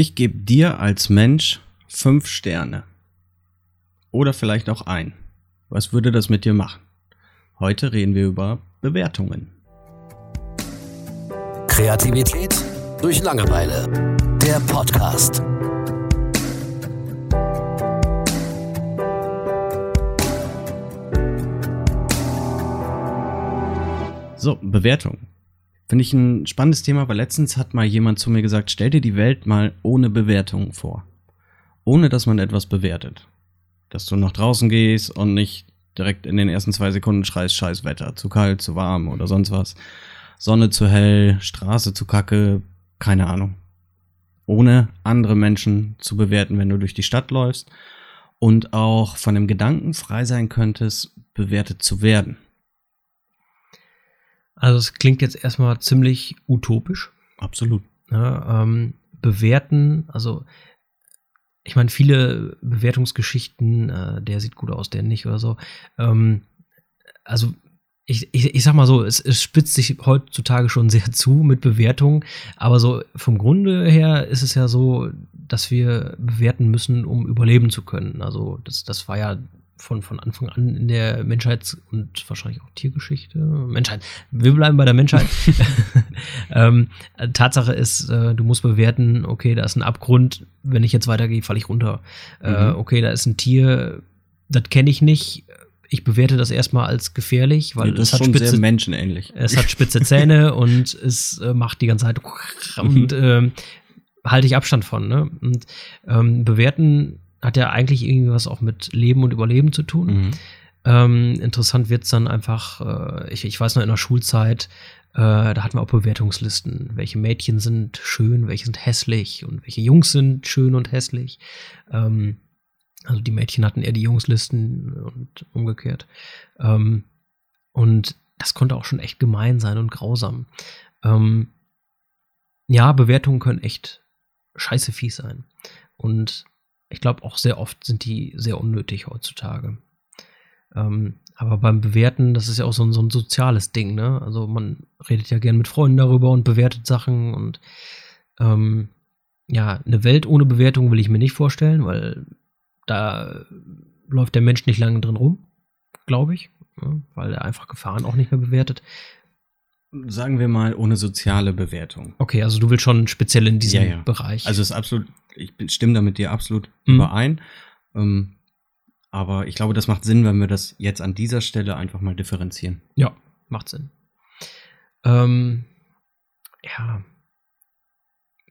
Ich gebe dir als Mensch fünf Sterne. Oder vielleicht auch ein. Was würde das mit dir machen? Heute reden wir über Bewertungen. Kreativität durch Langeweile. Der Podcast. So, Bewertung. Finde ich ein spannendes Thema, weil letztens hat mal jemand zu mir gesagt, stell dir die Welt mal ohne Bewertungen vor. Ohne dass man etwas bewertet. Dass du nach draußen gehst und nicht direkt in den ersten zwei Sekunden schreist, scheiß Wetter, zu kalt, zu warm oder sonst was. Sonne zu hell, Straße zu kacke, keine Ahnung. Ohne andere Menschen zu bewerten, wenn du durch die Stadt läufst und auch von dem Gedanken frei sein könntest, bewertet zu werden. Also es klingt jetzt erstmal ziemlich utopisch. Absolut. Ja, ähm, bewerten, also ich meine, viele Bewertungsgeschichten, äh, der sieht gut aus, der nicht oder so. Ähm, also ich, ich, ich sag mal so, es, es spitzt sich heutzutage schon sehr zu mit Bewertungen, aber so vom Grunde her ist es ja so, dass wir bewerten müssen, um überleben zu können. Also das, das war ja von, von Anfang an in der Menschheits- und wahrscheinlich auch Tiergeschichte. Menschheit. Wir bleiben bei der Menschheit. ähm, Tatsache ist, äh, du musst bewerten, okay, da ist ein Abgrund, wenn ich jetzt weitergehe, falle ich runter. Äh, mhm. Äh, okay, da ist ein Tier, das kenne ich nicht. Ich bewerte das erstmal als gefährlich, weil ja, es hat spitze, menschenähnlich. Es hat spitze Zähne und es äh, macht die ganze Zeit und ähm, halte ich Abstand von. Ne? Und ähm, bewerten hat ja eigentlich irgendwie was auch mit Leben und Überleben zu tun. Mhm. Ähm, interessant wird's dann einfach, äh, ich, ich weiß noch in der Schulzeit, äh, da hatten wir auch Bewertungslisten. Welche Mädchen sind schön, welche sind hässlich und welche Jungs sind schön und hässlich. Ähm, also die Mädchen hatten eher die Jungslisten und umgekehrt. Ähm, und das konnte auch schon echt gemein sein und grausam. Ähm, ja, Bewertungen können echt scheiße fies sein. Und ich glaube auch sehr oft sind die sehr unnötig heutzutage. Ähm, aber beim Bewerten, das ist ja auch so ein, so ein soziales Ding, ne? Also man redet ja gern mit Freunden darüber und bewertet Sachen und ähm, ja, eine Welt ohne Bewertung will ich mir nicht vorstellen, weil da läuft der Mensch nicht lange drin rum, glaube ich, ja, weil er einfach Gefahren auch nicht mehr bewertet. Sagen wir mal ohne soziale Bewertung. Okay, also du willst schon speziell in diesem ja, ja. Bereich. Also es ist absolut ich stimme da mit dir absolut mhm. überein. Ähm, aber ich glaube, das macht Sinn, wenn wir das jetzt an dieser Stelle einfach mal differenzieren. Ja, macht Sinn. Ähm, ja,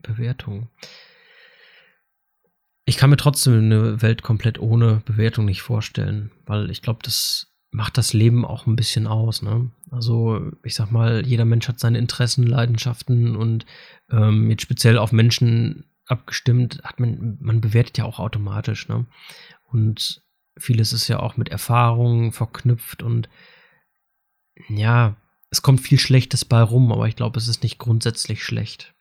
Bewertung. Ich kann mir trotzdem eine Welt komplett ohne Bewertung nicht vorstellen, weil ich glaube, das macht das Leben auch ein bisschen aus. Ne? Also ich sag mal, jeder Mensch hat seine Interessen, Leidenschaften und ähm, jetzt speziell auf Menschen abgestimmt, hat man, man bewertet ja auch automatisch, ne? Und vieles ist ja auch mit Erfahrungen verknüpft und ja, es kommt viel Schlechtes bei rum, aber ich glaube, es ist nicht grundsätzlich schlecht.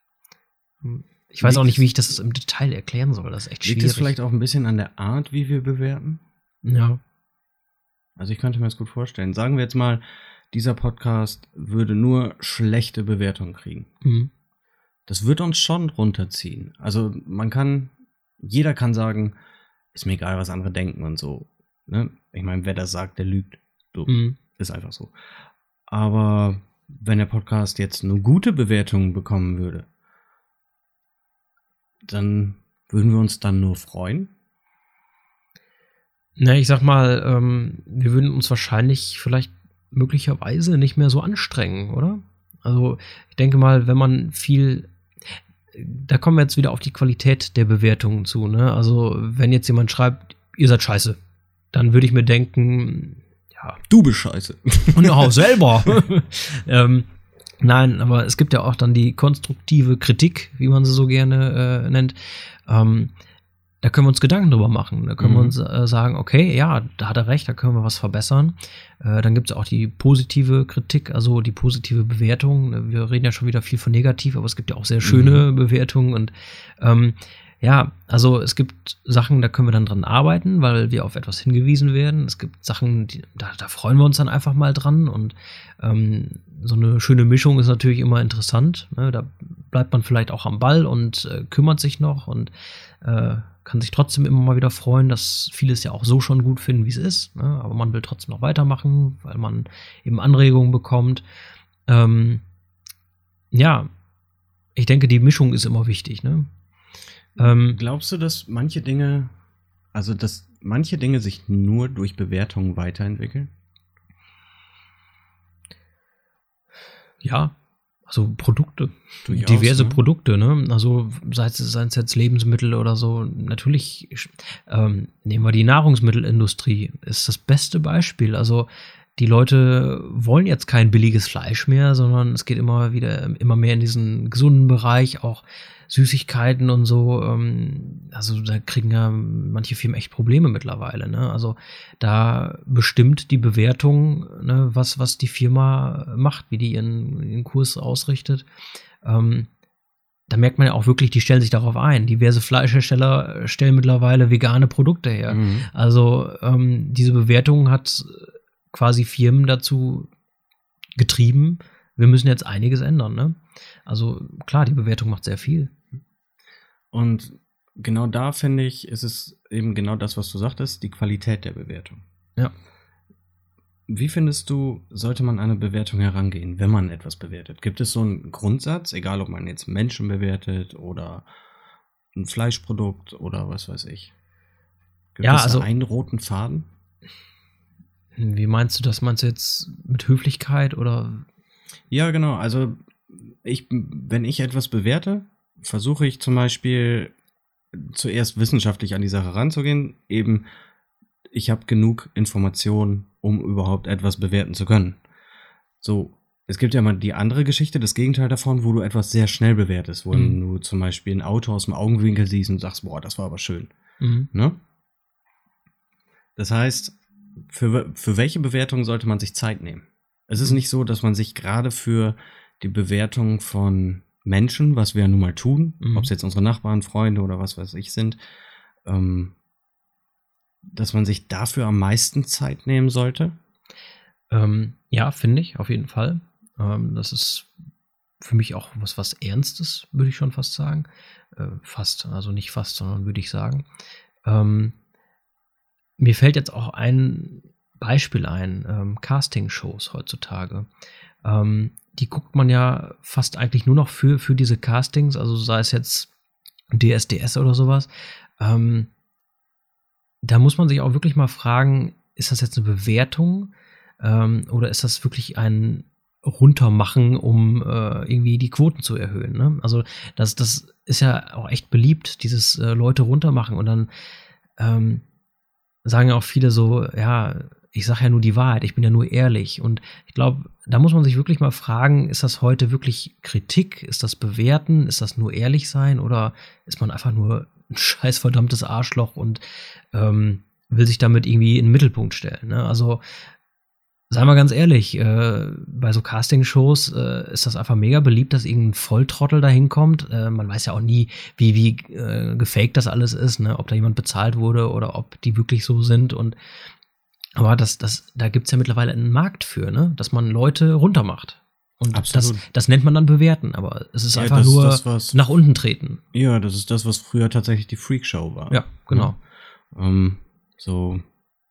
Ich weiß auch nicht, wie ich das im Detail erklären soll. Das ist echt schwierig. Liegt es vielleicht auch ein bisschen an der Art, wie wir bewerten? Ja. Also ich könnte mir das gut vorstellen. Sagen wir jetzt mal, dieser Podcast würde nur schlechte Bewertungen kriegen. Mhm das wird uns schon runterziehen. Also man kann, jeder kann sagen, ist mir egal, was andere denken und so. Ne? Ich meine, wer das sagt, der lügt. So, mhm. ist einfach so. Aber wenn der Podcast jetzt nur gute Bewertungen bekommen würde, dann würden wir uns dann nur freuen. Na, ich sag mal, ähm, wir würden uns wahrscheinlich vielleicht möglicherweise nicht mehr so anstrengen, oder? Also ich denke mal, wenn man viel da kommen wir jetzt wieder auf die Qualität der Bewertungen zu. Ne? Also, wenn jetzt jemand schreibt, ihr seid scheiße, dann würde ich mir denken, ja. Du bist scheiße. Und auch selber. ähm, nein, aber es gibt ja auch dann die konstruktive Kritik, wie man sie so gerne äh, nennt. Ähm, da können wir uns Gedanken drüber machen. Da können mhm. wir uns äh, sagen, okay, ja, da hat er recht, da können wir was verbessern. Äh, dann gibt es auch die positive Kritik, also die positive Bewertung. Wir reden ja schon wieder viel von negativ, aber es gibt ja auch sehr schöne mhm. Bewertungen und ähm, ja, also es gibt Sachen, da können wir dann dran arbeiten, weil wir auf etwas hingewiesen werden. Es gibt Sachen, die, da, da freuen wir uns dann einfach mal dran und ähm, so eine schöne Mischung ist natürlich immer interessant. Ne? Da bleibt man vielleicht auch am Ball und äh, kümmert sich noch und äh, kann sich trotzdem immer mal wieder freuen, dass viele es ja auch so schon gut finden, wie es ist. Ne? Aber man will trotzdem noch weitermachen, weil man eben Anregungen bekommt. Ähm, ja, ich denke, die Mischung ist immer wichtig. Ne? Ähm, Glaubst du, dass manche Dinge, also dass manche Dinge sich nur durch Bewertungen weiterentwickeln? Ja, also Produkte, Durchaus, diverse ne? Produkte, ne? Also sei es, sei es jetzt Lebensmittel oder so. Natürlich ähm, nehmen wir die Nahrungsmittelindustrie, ist das beste Beispiel. Also die Leute wollen jetzt kein billiges Fleisch mehr, sondern es geht immer wieder immer mehr in diesen gesunden Bereich, auch Süßigkeiten und so. Ähm, also da kriegen ja manche Firmen echt Probleme mittlerweile. Ne? Also da bestimmt die Bewertung, ne, was, was die Firma macht, wie die ihren, ihren Kurs ausrichtet. Ähm, da merkt man ja auch wirklich, die stellen sich darauf ein. Diverse Fleischhersteller stellen mittlerweile vegane Produkte her. Mhm. Also ähm, diese Bewertung hat quasi Firmen dazu getrieben, wir müssen jetzt einiges ändern. Ne? Also klar, die Bewertung macht sehr viel. Und genau da finde ich, ist es eben genau das, was du sagtest, die Qualität der Bewertung. Ja. Wie findest du, sollte man eine Bewertung herangehen, wenn man etwas bewertet? Gibt es so einen Grundsatz, egal ob man jetzt Menschen bewertet oder ein Fleischprodukt oder was weiß ich? Gibt ja, es also einen roten Faden? Wie meinst du das? Meinst du jetzt mit Höflichkeit oder? Ja, genau. Also ich, wenn ich etwas bewerte, versuche ich zum Beispiel zuerst wissenschaftlich an die Sache ranzugehen. Eben, ich habe genug Informationen, um überhaupt etwas bewerten zu können. So, es gibt ja mal die andere Geschichte, das Gegenteil davon, wo du etwas sehr schnell bewertest, wo mhm. du zum Beispiel ein Auto aus dem Augenwinkel siehst und sagst, boah, das war aber schön. Mhm. Ne? Das heißt, für, für welche Bewertung sollte man sich Zeit nehmen? Es ist nicht so, dass man sich gerade für die Bewertung von Menschen, was wir ja nun mal tun, mhm. ob es jetzt unsere Nachbarn, Freunde oder was weiß ich sind, ähm, dass man sich dafür am meisten Zeit nehmen sollte? Ähm, ja, finde ich, auf jeden Fall. Ähm, das ist für mich auch was, was Ernstes, würde ich schon fast sagen. Äh, fast, also nicht fast, sondern würde ich sagen. Ähm, mir fällt jetzt auch ein Beispiel ein, ähm, Casting-Shows heutzutage. Ähm, die guckt man ja fast eigentlich nur noch für, für diese Castings, also sei es jetzt DSDS oder sowas. Ähm, da muss man sich auch wirklich mal fragen, ist das jetzt eine Bewertung ähm, oder ist das wirklich ein Runtermachen, um äh, irgendwie die Quoten zu erhöhen? Ne? Also das, das ist ja auch echt beliebt, dieses äh, Leute runtermachen und dann ähm, sagen ja auch viele so, ja, ich sage ja nur die Wahrheit, ich bin ja nur ehrlich. Und ich glaube, da muss man sich wirklich mal fragen, ist das heute wirklich Kritik? Ist das Bewerten? Ist das nur ehrlich sein? Oder ist man einfach nur ein scheiß verdammtes Arschloch und ähm, will sich damit irgendwie in den Mittelpunkt stellen? Ne? Also, sei mal ganz ehrlich, äh, bei so Castingshows äh, ist das einfach mega beliebt, dass irgendein Volltrottel da hinkommt. Äh, man weiß ja auch nie, wie, wie äh, gefaked das alles ist, ne? ob da jemand bezahlt wurde oder ob die wirklich so sind. Und aber das, das, da gibt's ja mittlerweile einen Markt für, ne? dass man Leute runtermacht. Und das, das nennt man dann bewerten, aber es ist ja, einfach nur das, was, nach unten treten. Ja, das ist das, was früher tatsächlich die Freakshow war. Ja, genau. Ja. Ähm, so,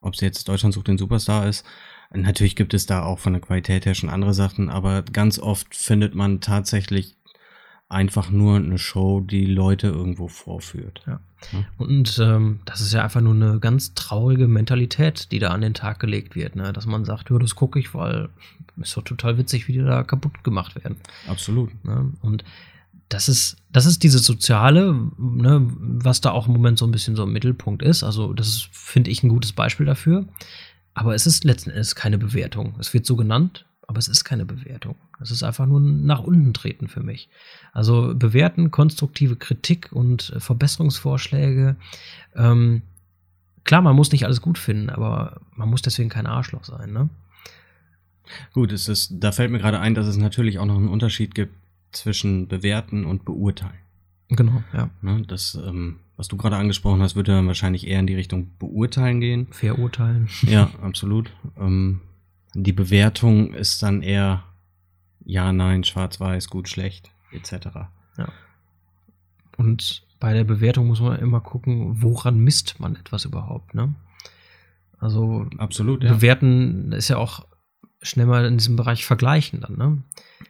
ob es jetzt Deutschland sucht den Superstar ist. Natürlich gibt es da auch von der Qualität her schon andere Sachen, aber ganz oft findet man tatsächlich einfach nur eine Show, die Leute irgendwo vorführt. Ja. ja. Und ähm, das ist ja einfach nur eine ganz traurige Mentalität, die da an den Tag gelegt wird, ne? dass man sagt, ja, das gucke ich, weil ist doch total witzig, wie die da kaputt gemacht werden. Absolut. Ne? Und das ist, das ist diese soziale, ne, was da auch im Moment so ein bisschen so im Mittelpunkt ist. Also, das ist, finde ich, ein gutes Beispiel dafür. Aber es ist letzten Endes keine Bewertung. Es wird so genannt, aber es ist keine Bewertung. Es ist einfach nur ein nach unten treten für mich. Also bewerten, konstruktive Kritik und äh, Verbesserungsvorschläge. Ähm, klar, man muss nicht alles gut finden, aber man muss deswegen kein Arschloch sein, ne? Gut, es ist, da fällt mir gerade ein, dass es natürlich auch noch einen Unterschied gibt zwischen bewerten und beurteilen. Genau, ja. Ne, das, ähm, was du gerade angesprochen hast, würde dann wahrscheinlich eher in die Richtung beurteilen gehen. Verurteilen. Ja, absolut. Ähm, die Bewertung ist dann eher ja, nein, schwarz-weiß, gut, schlecht, etc. Ja. Und bei der Bewertung muss man immer gucken, woran misst man etwas überhaupt, ne? Also Absolut, ja. bewerten ist ja auch schnell mal in diesem Bereich vergleichen dann, ne?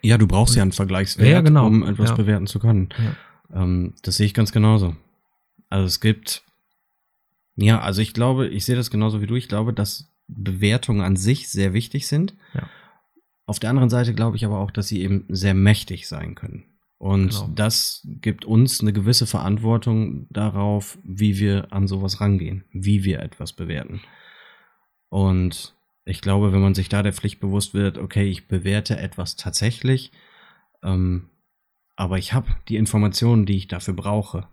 Ja, du brauchst ja einen Vergleichswert, Ja, genau. um etwas Ja. bewerten zu können. Ja. Ähm, das sehe ich ganz genauso. Also es gibt, ja, also ich glaube, ich sehe das genauso wie du. Ich glaube, dass Bewertungen an sich sehr wichtig sind. Ja. Auf der anderen Seite glaube ich aber auch, dass sie eben sehr mächtig sein können. Und Genau. das gibt uns eine gewisse Verantwortung darauf, wie wir an sowas rangehen, wie wir etwas bewerten. Und ich glaube, wenn man sich da der Pflicht bewusst wird, okay, ich bewerte etwas tatsächlich, ähm, aber ich habe die Informationen, die ich dafür brauche,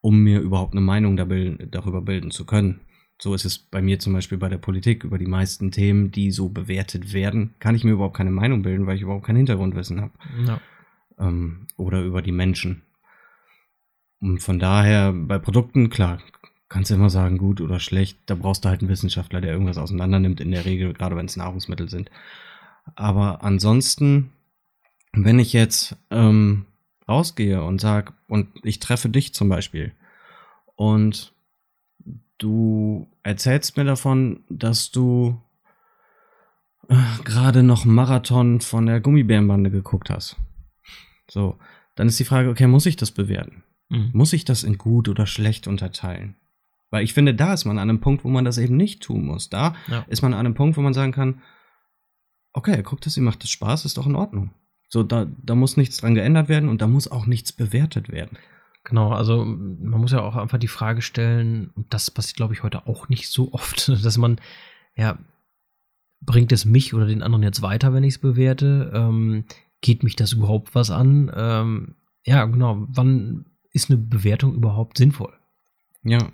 um mir überhaupt eine Meinung darüber bilden zu können. So ist es bei mir zum Beispiel bei der Politik. Über die meisten Themen, die so bewertet werden, kann ich mir überhaupt keine Meinung bilden, weil ich überhaupt kein Hintergrundwissen habe. Ja. Ähm, oder über die Menschen. Und von daher, bei Produkten, klar, kannst du immer sagen, gut oder schlecht. Da brauchst du halt einen Wissenschaftler, der irgendwas auseinander nimmt, in der Regel, gerade wenn es Nahrungsmittel sind. Aber ansonsten, wenn ich jetzt ähm, rausgehe und sag, und ich treffe dich zum Beispiel, und du erzählst mir davon, dass du äh, gerade noch Marathon von der Gummibärenbande geguckt hast. So, dann ist die Frage, okay, muss ich das bewerten? Mhm. Muss ich das in gut oder schlecht unterteilen? Weil ich finde, da ist man an einem Punkt, wo man das eben nicht tun muss. Da Ja. ist man an einem Punkt, wo man sagen kann, okay, guckt das, ihr macht das Spaß, ist doch in Ordnung. So, da, da muss nichts dran geändert werden und da muss auch nichts bewertet werden. Genau, also man muss ja auch einfach die Frage stellen, und das passiert, glaube ich, heute auch nicht so oft, dass man, ja, bringt es mich oder den anderen jetzt weiter, wenn ich es bewerte? Ähm, geht mich das überhaupt was an? Ähm, ja, genau, wann ist eine Bewertung überhaupt sinnvoll? Ja.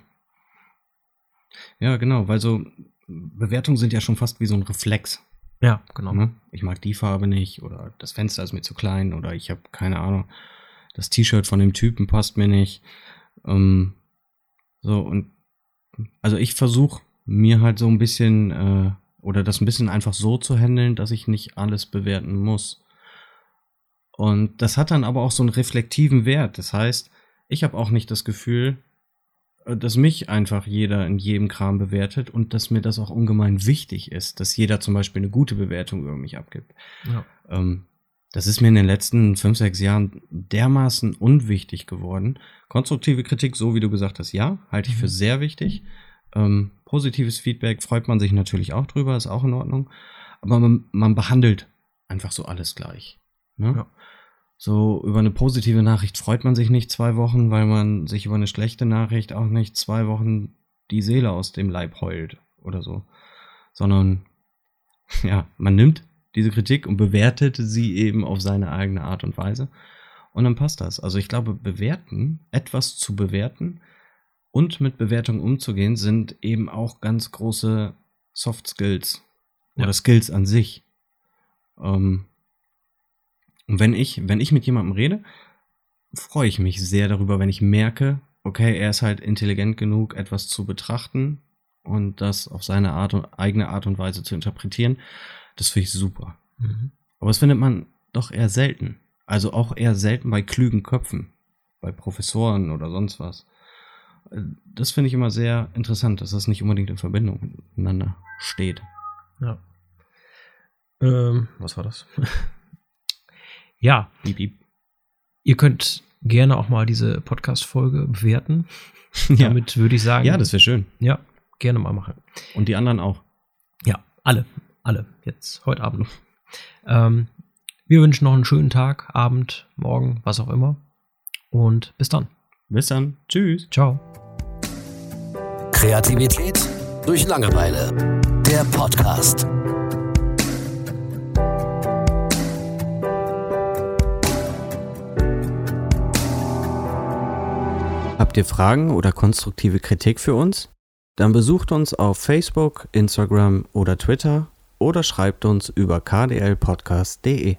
Ja, genau, weil so Bewertungen sind ja schon fast wie so ein Reflex. Ja, genau. Ne? Ich mag die Farbe nicht oder das Fenster ist mir zu klein oder ich habe keine Ahnung, das T-Shirt von dem Typen passt mir nicht. Ähm, so und also ich versuche mir halt so ein bisschen äh, oder das ein bisschen einfach so zu handeln, dass ich nicht alles bewerten muss. Und das hat dann aber auch so einen reflektiven Wert. Das heißt, ich habe auch nicht das Gefühl, dass mich einfach jeder in jedem Kram bewertet und dass mir das auch ungemein wichtig ist, dass jeder zum Beispiel eine gute Bewertung über mich abgibt. Ja. Ähm, das ist mir in den letzten fünf, sechs Jahren dermaßen unwichtig geworden. Konstruktive Kritik, so wie du gesagt hast, ja, halte ich für Mhm. sehr wichtig. Ähm, positives Feedback freut man sich natürlich auch drüber, ist auch in Ordnung. Aber man, man behandelt einfach so alles gleich. Ne? Ja. So über eine positive Nachricht freut man sich nicht zwei Wochen, weil man sich über eine schlechte Nachricht auch nicht zwei Wochen die Seele aus dem Leib heult oder so. Sondern ja, man nimmt diese Kritik und bewertet sie eben auf seine eigene Art und Weise. Und dann passt das. Also ich glaube, bewerten, etwas zu bewerten und mit Bewertung umzugehen, sind eben auch ganz große Soft Skills oder Ja. Skills an sich. Ähm, und wenn ich, wenn ich mit jemandem rede, freue ich mich sehr darüber, wenn ich merke, okay, er ist halt intelligent genug, etwas zu betrachten und das auf seine Art und eigene Art und Weise zu interpretieren. Das finde ich super. Mhm. Aber das findet man doch eher selten. Also auch eher selten bei klügen Köpfen, bei Professoren oder sonst was. Das finde ich immer sehr interessant, dass das nicht unbedingt in Verbindung miteinander steht. Ja. Ähm, was war das? ja, Piep, piep. ihr könnt gerne auch mal diese Podcast-Folge bewerten. Ja. Damit würde ich sagen, ja, das wäre schön. ja, gerne mal machen. Und die anderen auch. Ja, alle, alle, jetzt, heute Abend noch. Ähm, wir wünschen noch einen schönen Tag, Abend, Morgen, was auch immer. Und bis dann. Bis dann. Tschüss. Ciao. Kreativität durch Langeweile. Der Podcast. Habt ihr Fragen oder konstruktive Kritik für uns? Dann besucht uns auf Facebook, Instagram oder Twitter oder schreibt uns über kdlpodcast.de.